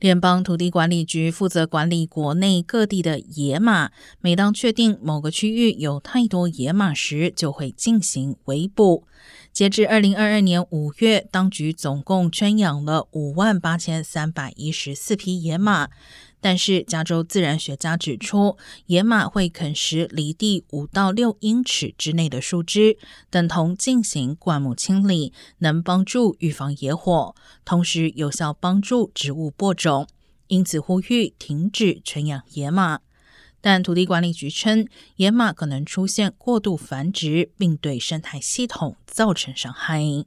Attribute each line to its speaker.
Speaker 1: 联邦土地管理局负责管理国内各地的野马，每当确定某个区域有太多野马时，就会进行围捕。截至二零二二年五月，当局总共圈养了五万八千三百一十四匹野马。但是，加州自然学家指出，野马会啃食离地五到六英尺之内的树枝，等同进行灌木清理，能帮助预防野火，同时有效帮助植物播种。因此，呼吁停止圈养野马。但土地管理局称，野马可能出现过度繁殖，并对生态系统造成伤害。